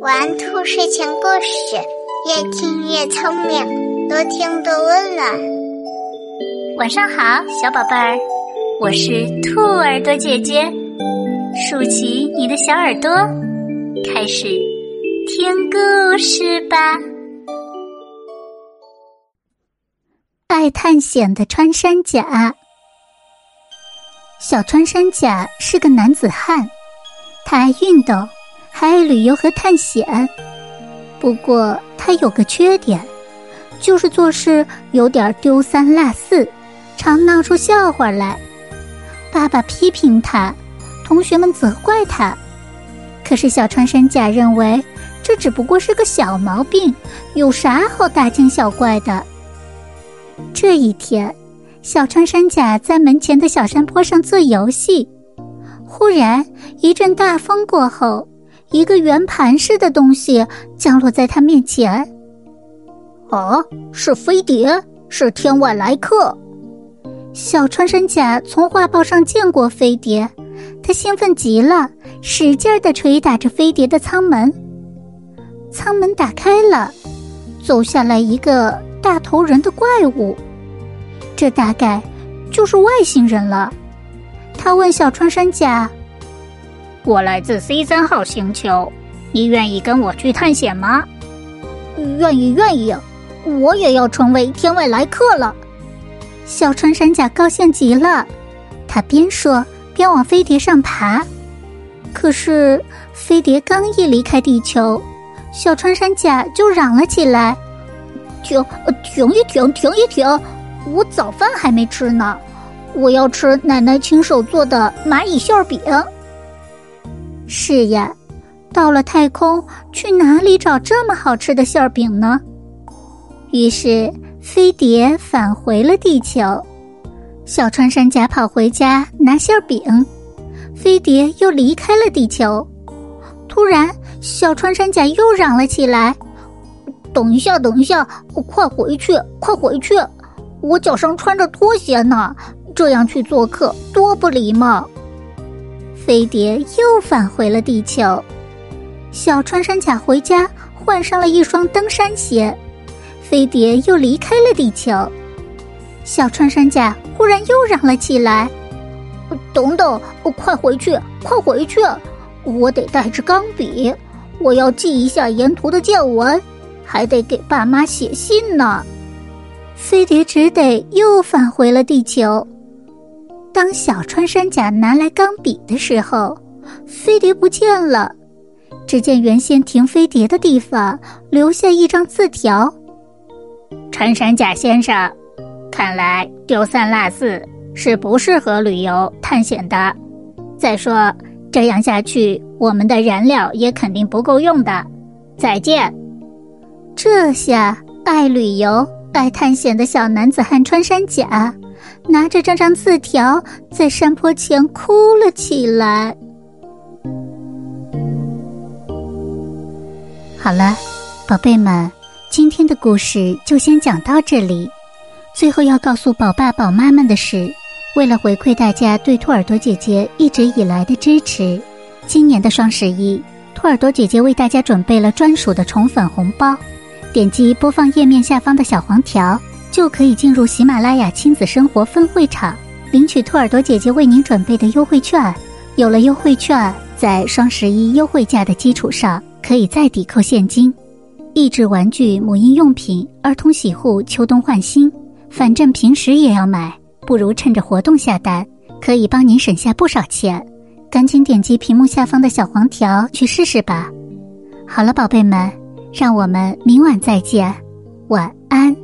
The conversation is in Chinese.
玩兔睡前故事，越听越聪明，多听多温暖。晚上好，小宝贝儿，我是兔耳朵姐姐，竖起你的小耳朵，开始听故事吧。爱探险的穿山甲，小穿山甲是个男子汉，他爱运动。还爱旅游和探险，不过他有个缺点，就是做事有点丢三落四，常闹出笑话来。爸爸批评他，同学们责怪他，可是小穿山甲认为这只不过是个小毛病，有啥好大惊小怪的？这一天，小穿山甲在门前的小山坡上做游戏，忽然一阵大风过后。一个圆盘似的东西降落在他面前。啊，是飞碟，是天外来客。小穿山甲从画报上见过飞碟，他兴奋极了，使劲的捶打着飞碟的舱门。舱门打开了，走下来一个大头人的怪物，这大概就是外星人了。他问小穿山甲。我来自 C 三号星球，你愿意跟我去探险吗？愿意，愿意，我也要成为天外来客了。小穿山甲高兴极了，他边说边往飞碟上爬。可是飞碟刚一离开地球，小穿山甲就嚷了起来：“停，停一停，停一停！我早饭还没吃呢，我要吃奶奶亲手做的蚂蚁馅饼。”是呀，到了太空，去哪里找这么好吃的馅饼呢？于是飞碟返回了地球，小穿山甲跑回家拿馅饼，飞碟又离开了地球。突然，小穿山甲又嚷了起来：“等一下，等一下，快回去，快回去！我脚上穿着拖鞋呢，这样去做客多不礼貌。”飞碟又返回了地球，小穿山甲回家换上了一双登山鞋，飞碟又离开了地球。小穿山甲忽然又嚷了起来：“等等，快回去，快回去！我得带着钢笔，我要记一下沿途的见闻，还得给爸妈写信呢。”飞碟只得又返回了地球。当小穿山甲拿来钢笔的时候，飞碟不见了。只见原先停飞碟的地方留下一张字条：“穿山甲先生，看来丢三落四是不适合旅游探险的。再说这样下去，我们的燃料也肯定不够用的。再见。”这下爱旅游、爱探险的小男子汉穿山甲。拿着这张字条，在山坡前哭了起来。好了，宝贝们，今天的故事就先讲到这里。最后要告诉宝爸宝妈们的是，为了回馈大家对兔耳朵姐姐一直以来的支持，今年的双十一，兔耳朵姐姐为大家准备了专属的宠粉红包。点击播放页面下方的小黄条。就可以进入喜马拉雅亲子生活分会场，领取兔耳朵姐姐为您准备的优惠券。有了优惠券，在双十一优惠价的基础上，可以再抵扣现金。益智玩具、母婴用品、儿童洗护、秋冬换新，反正平时也要买，不如趁着活动下单，可以帮您省下不少钱。赶紧点击屏幕下方的小黄条去试试吧。好了，宝贝们，让我们明晚再见，晚安。